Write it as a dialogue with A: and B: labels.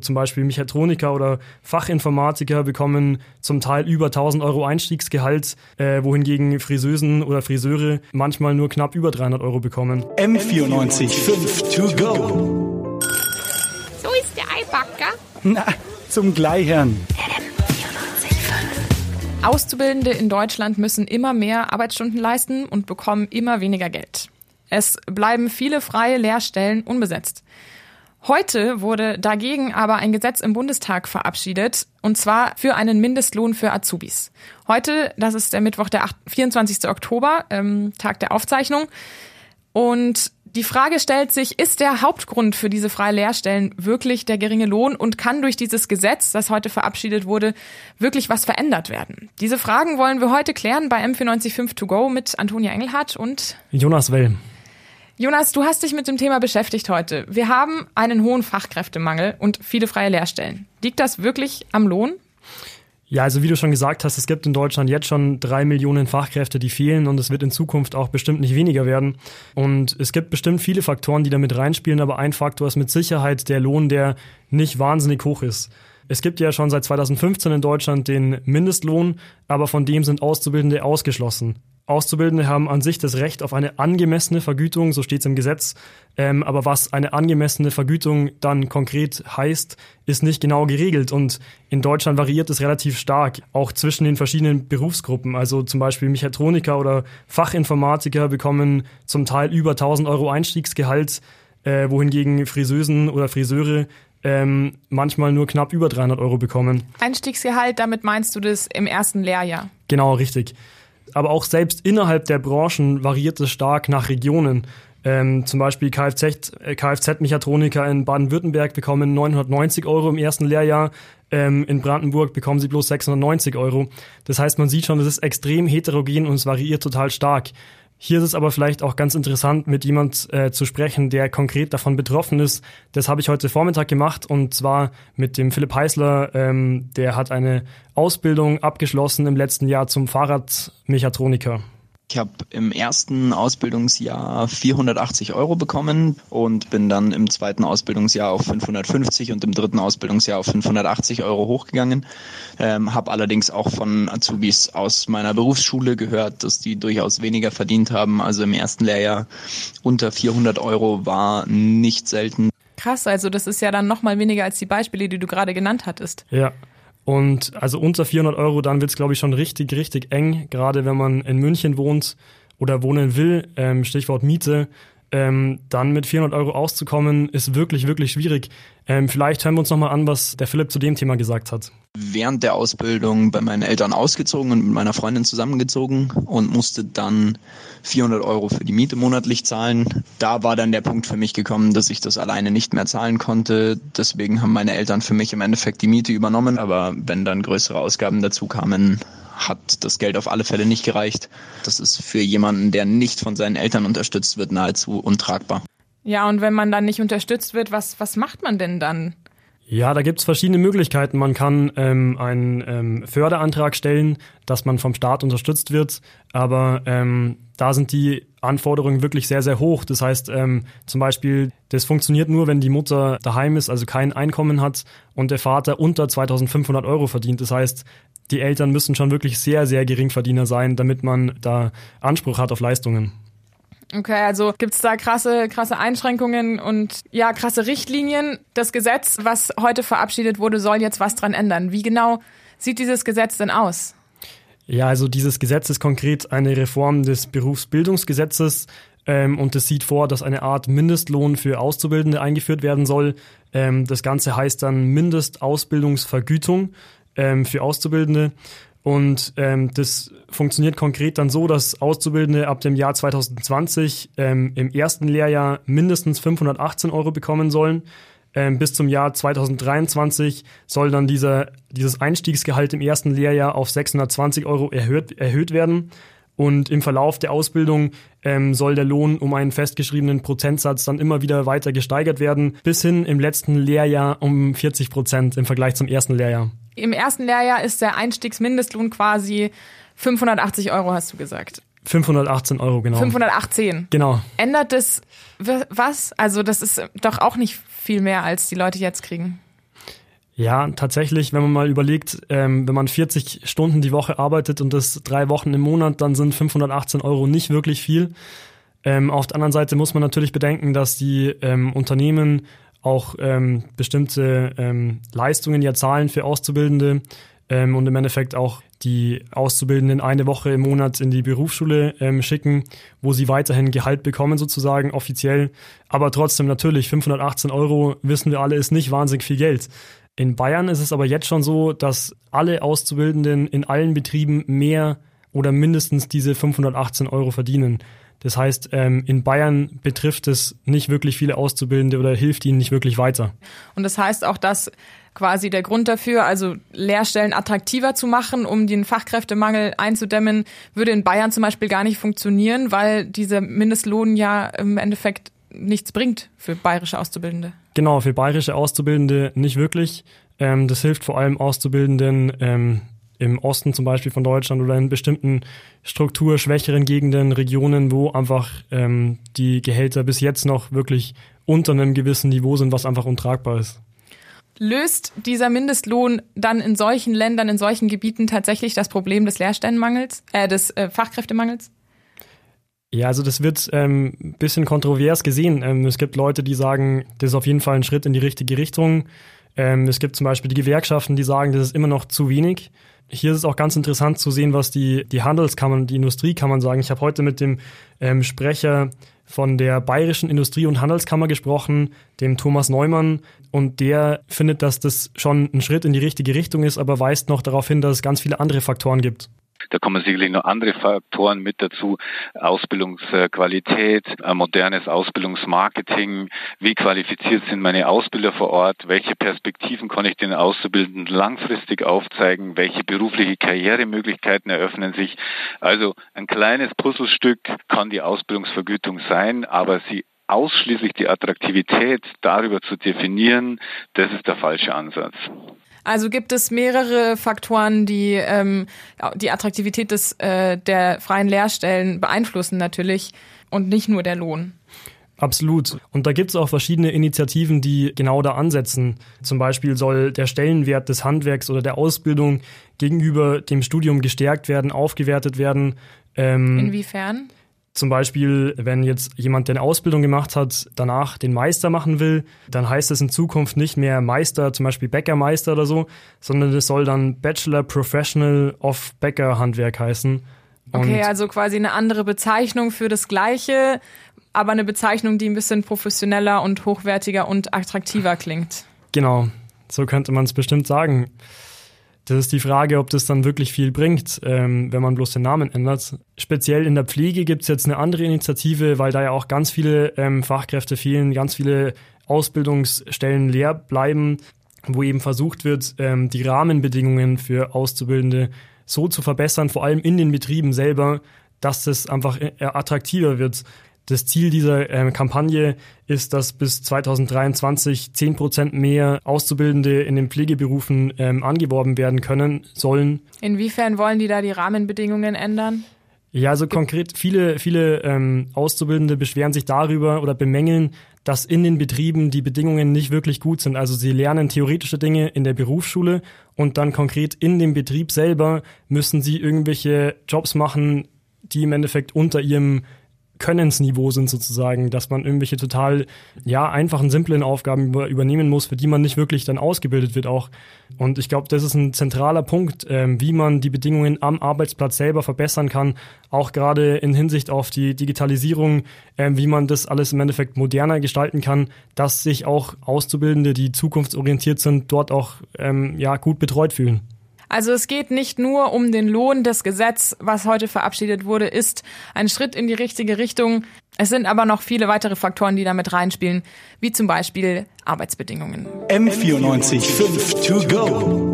A: Zum Beispiel Mechatroniker oder Fachinformatiker bekommen zum Teil über 1000 Euro Einstiegsgehalt, äh, wohingegen Friseusen oder Friseure manchmal nur knapp über 300 Euro bekommen.
B: M94 5 to go.
C: So ist der Eibacker.
B: Na, zum Gleichern.
D: Auszubildende in Deutschland müssen immer mehr Arbeitsstunden leisten und bekommen immer weniger Geld. Es bleiben viele freie Lehrstellen unbesetzt. Heute wurde dagegen aber ein Gesetz im Bundestag verabschiedet, und zwar für einen Mindestlohn für Azubis. Heute, das ist der Mittwoch, der 24. Oktober, ähm, Tag der Aufzeichnung. Und die Frage stellt sich, ist der Hauptgrund für diese freie Lehrstellen wirklich der geringe Lohn und kann durch dieses Gesetz, das heute verabschiedet wurde, wirklich was verändert werden? Diese Fragen wollen wir heute klären bei M495 To Go mit Antonia Engelhardt und
A: Jonas Well.
D: Jonas, du hast dich mit dem Thema beschäftigt heute. Wir haben einen hohen Fachkräftemangel und viele freie Lehrstellen. Liegt das wirklich am Lohn?
A: Ja, also wie du schon gesagt hast, es gibt in Deutschland jetzt schon drei Millionen Fachkräfte, die fehlen und es wird in Zukunft auch bestimmt nicht weniger werden. Und es gibt bestimmt viele Faktoren, die damit reinspielen, aber ein Faktor ist mit Sicherheit der Lohn, der nicht wahnsinnig hoch ist. Es gibt ja schon seit 2015 in Deutschland den Mindestlohn, aber von dem sind Auszubildende ausgeschlossen. Auszubildende haben an sich das Recht auf eine angemessene Vergütung, so steht es im Gesetz. Ähm, aber was eine angemessene Vergütung dann konkret heißt, ist nicht genau geregelt. Und in Deutschland variiert es relativ stark, auch zwischen den verschiedenen Berufsgruppen. Also zum Beispiel Mechatroniker oder Fachinformatiker bekommen zum Teil über 1000 Euro Einstiegsgehalt, äh, wohingegen Friseusen oder Friseure ähm, manchmal nur knapp über 300 Euro bekommen.
D: Einstiegsgehalt, damit meinst du das im ersten Lehrjahr?
A: Genau, richtig aber auch selbst innerhalb der Branchen variiert es stark nach Regionen. Ähm, zum Beispiel Kfz-Mechatroniker äh, in Baden-Württemberg bekommen 990 Euro im ersten Lehrjahr, ähm, in Brandenburg bekommen sie bloß 690 Euro. Das heißt, man sieht schon, es ist extrem heterogen und es variiert total stark. Hier ist es aber vielleicht auch ganz interessant, mit jemand äh, zu sprechen, der konkret davon betroffen ist. Das habe ich heute Vormittag gemacht und zwar mit dem Philipp Heißler. Ähm, der hat eine Ausbildung abgeschlossen im letzten Jahr zum Fahrradmechatroniker.
E: Ich habe im ersten Ausbildungsjahr 480 Euro bekommen und bin dann im zweiten Ausbildungsjahr auf 550 und im dritten Ausbildungsjahr auf 580 Euro hochgegangen. Ähm, habe allerdings auch von Azubis aus meiner Berufsschule gehört, dass die durchaus weniger verdient haben. Also im ersten Lehrjahr unter 400 Euro war nicht selten.
D: Krass, also das ist ja dann noch mal weniger als die Beispiele, die du gerade genannt hattest.
A: Ja, und also unter 400 Euro, dann wird's glaube ich, schon richtig, richtig eng, gerade wenn man in München wohnt oder wohnen will, ähm, Stichwort Miete. Ähm, dann mit 400 Euro auszukommen, ist wirklich, wirklich schwierig. Ähm, vielleicht hören wir uns nochmal an, was der Philipp zu dem Thema gesagt hat.
E: Während der Ausbildung bei meinen Eltern ausgezogen und mit meiner Freundin zusammengezogen und musste dann 400 Euro für die Miete monatlich zahlen. Da war dann der Punkt für mich gekommen, dass ich das alleine nicht mehr zahlen konnte. Deswegen haben meine Eltern für mich im Endeffekt die Miete übernommen. Aber wenn dann größere Ausgaben dazu kamen, hat das Geld auf alle Fälle nicht gereicht. Das ist für jemanden, der nicht von seinen Eltern unterstützt wird, nahezu untragbar.
D: Ja, und wenn man dann nicht unterstützt wird, was, was macht man denn dann?
A: Ja, da gibt's verschiedene Möglichkeiten. Man kann ähm, einen ähm, Förderantrag stellen, dass man vom Staat unterstützt wird, aber ähm, da sind die Anforderungen wirklich sehr, sehr hoch. Das heißt, ähm, zum Beispiel, das funktioniert nur, wenn die Mutter daheim ist, also kein Einkommen hat und der Vater unter 2500 Euro verdient. Das heißt, die Eltern müssen schon wirklich sehr, sehr Geringverdiener sein, damit man da Anspruch hat auf Leistungen.
D: Okay, also gibt's da krasse, krasse Einschränkungen und ja, krasse Richtlinien. Das Gesetz, was heute verabschiedet wurde, soll jetzt was dran ändern. Wie genau sieht dieses Gesetz denn aus?
A: Ja, also dieses Gesetz ist konkret eine Reform des Berufsbildungsgesetzes ähm, und es sieht vor, dass eine Art Mindestlohn für Auszubildende eingeführt werden soll. Ähm, das Ganze heißt dann Mindestausbildungsvergütung ähm, für Auszubildende. Und ähm, das funktioniert konkret dann so, dass Auszubildende ab dem Jahr 2020 ähm, im ersten Lehrjahr mindestens 518 Euro bekommen sollen. Ähm, bis zum Jahr 2023 soll dann dieser, dieses Einstiegsgehalt im ersten Lehrjahr auf 620 Euro erhöht, erhöht werden. Und im Verlauf der Ausbildung ähm, soll der Lohn um einen festgeschriebenen Prozentsatz dann immer wieder weiter gesteigert werden, bis hin im letzten Lehrjahr um 40 Prozent im Vergleich zum ersten Lehrjahr.
D: Im ersten Lehrjahr ist der Einstiegsmindestlohn quasi 580 Euro, hast du gesagt.
A: 518 Euro, genau.
D: 518.
A: Genau.
D: Ändert das was? Also das ist doch auch nicht viel mehr, als die Leute jetzt kriegen.
A: Ja, tatsächlich, wenn man mal überlegt, ähm, wenn man 40 Stunden die Woche arbeitet und das drei Wochen im Monat, dann sind 518 Euro nicht wirklich viel. Ähm, auf der anderen Seite muss man natürlich bedenken, dass die ähm, Unternehmen auch ähm, bestimmte ähm, Leistungen ja zahlen für Auszubildende ähm, und im Endeffekt auch die Auszubildenden eine Woche im Monat in die Berufsschule ähm, schicken, wo sie weiterhin Gehalt bekommen sozusagen offiziell. Aber trotzdem natürlich 518 Euro, wissen wir alle, ist nicht wahnsinnig viel Geld. In Bayern ist es aber jetzt schon so, dass alle Auszubildenden in allen Betrieben mehr oder mindestens diese 518 Euro verdienen. Das heißt, ähm, in Bayern betrifft es nicht wirklich viele Auszubildende oder hilft ihnen nicht wirklich weiter.
D: Und das heißt auch, dass quasi der Grund dafür, also Lehrstellen attraktiver zu machen, um den Fachkräftemangel einzudämmen, würde in Bayern zum Beispiel gar nicht funktionieren, weil dieser Mindestlohn ja im Endeffekt nichts bringt für bayerische Auszubildende.
A: Genau, für bayerische Auszubildende nicht wirklich. Ähm, das hilft vor allem Auszubildenden ähm, im Osten zum Beispiel von Deutschland oder in bestimmten strukturschwächeren Gegenden, Regionen, wo einfach ähm, die Gehälter bis jetzt noch wirklich unter einem gewissen Niveau sind, was einfach untragbar ist.
D: Löst dieser Mindestlohn dann in solchen Ländern, in solchen Gebieten tatsächlich das Problem des Lehrstellenmangels, äh, des äh, Fachkräftemangels?
A: Ja, also das wird ähm, ein bisschen kontrovers gesehen. Ähm, es gibt Leute, die sagen, das ist auf jeden Fall ein Schritt in die richtige Richtung. Ähm, es gibt zum Beispiel die Gewerkschaften, die sagen, das ist immer noch zu wenig. Hier ist es auch ganz interessant zu sehen, was die, die Handelskammern, die Industriekammern sagen. Ich habe heute mit dem ähm, Sprecher von der Bayerischen Industrie- und Handelskammer gesprochen, dem Thomas Neumann, und der findet, dass das schon ein Schritt in die richtige Richtung ist, aber weist noch darauf hin, dass es ganz viele andere Faktoren gibt.
F: Da kommen sicherlich noch andere Faktoren mit dazu. Ausbildungsqualität, modernes Ausbildungsmarketing. Wie qualifiziert sind meine Ausbilder vor Ort? Welche Perspektiven kann ich den Auszubildenden langfristig aufzeigen? Welche berufliche Karrieremöglichkeiten eröffnen sich? Also ein kleines Puzzlestück kann die Ausbildungsvergütung sein, aber sie ausschließlich die Attraktivität darüber zu definieren, das ist der falsche Ansatz.
D: Also gibt es mehrere Faktoren, die ähm, die Attraktivität des, äh, der freien Lehrstellen beeinflussen natürlich und nicht nur der Lohn.
A: Absolut. Und da gibt es auch verschiedene Initiativen, die genau da ansetzen. Zum Beispiel soll der Stellenwert des Handwerks oder der Ausbildung gegenüber dem Studium gestärkt werden, aufgewertet werden.
D: Ähm, Inwiefern?
A: Zum Beispiel, wenn jetzt jemand, der eine Ausbildung gemacht hat, danach den Meister machen will, dann heißt es in Zukunft nicht mehr Meister, zum Beispiel Bäckermeister oder so, sondern es soll dann Bachelor Professional of Bäckerhandwerk heißen.
D: Und okay, also quasi eine andere Bezeichnung für das Gleiche, aber eine Bezeichnung, die ein bisschen professioneller und hochwertiger und attraktiver klingt.
A: Genau, so könnte man es bestimmt sagen. Das ist die Frage, ob das dann wirklich viel bringt, ähm, wenn man bloß den Namen ändert. Speziell in der Pflege gibt es jetzt eine andere Initiative, weil da ja auch ganz viele ähm, Fachkräfte fehlen, ganz viele Ausbildungsstellen leer bleiben, wo eben versucht wird, ähm, die Rahmenbedingungen für Auszubildende so zu verbessern, vor allem in den Betrieben selber, dass das einfach äh, attraktiver wird. Das Ziel dieser äh, Kampagne ist, dass bis 2023 10 Prozent mehr Auszubildende in den Pflegeberufen ähm, angeworben werden können sollen.
D: Inwiefern wollen die da die Rahmenbedingungen ändern?
A: Ja, also konkret, viele, viele ähm, Auszubildende beschweren sich darüber oder bemängeln, dass in den Betrieben die Bedingungen nicht wirklich gut sind. Also sie lernen theoretische Dinge in der Berufsschule und dann konkret in dem Betrieb selber müssen sie irgendwelche Jobs machen, die im Endeffekt unter ihrem Könnensniveau sind sozusagen, dass man irgendwelche total, ja, einfachen, simplen Aufgaben über, übernehmen muss, für die man nicht wirklich dann ausgebildet wird auch. Und ich glaube, das ist ein zentraler Punkt, ähm, wie man die Bedingungen am Arbeitsplatz selber verbessern kann, auch gerade in Hinsicht auf die Digitalisierung, ähm, wie man das alles im Endeffekt moderner gestalten kann, dass sich auch Auszubildende, die zukunftsorientiert sind, dort auch ähm, ja, gut betreut fühlen.
D: Also es geht nicht nur um den Lohn. Das Gesetz, was heute verabschiedet wurde, ist ein Schritt in die richtige Richtung. Es sind aber noch viele weitere Faktoren, die damit reinspielen, wie zum Beispiel Arbeitsbedingungen.
B: M94 5 to go.